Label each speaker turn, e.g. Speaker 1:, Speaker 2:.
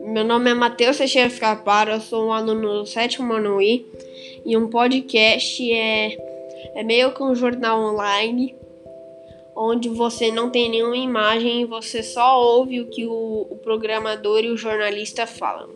Speaker 1: Meu nome é Matheus Teixeira Scarparo, eu sou um aluno do sétimo ano I e um podcast é, é meio que um jornal online onde você não tem nenhuma imagem e você só ouve o que o, o programador e o jornalista falam.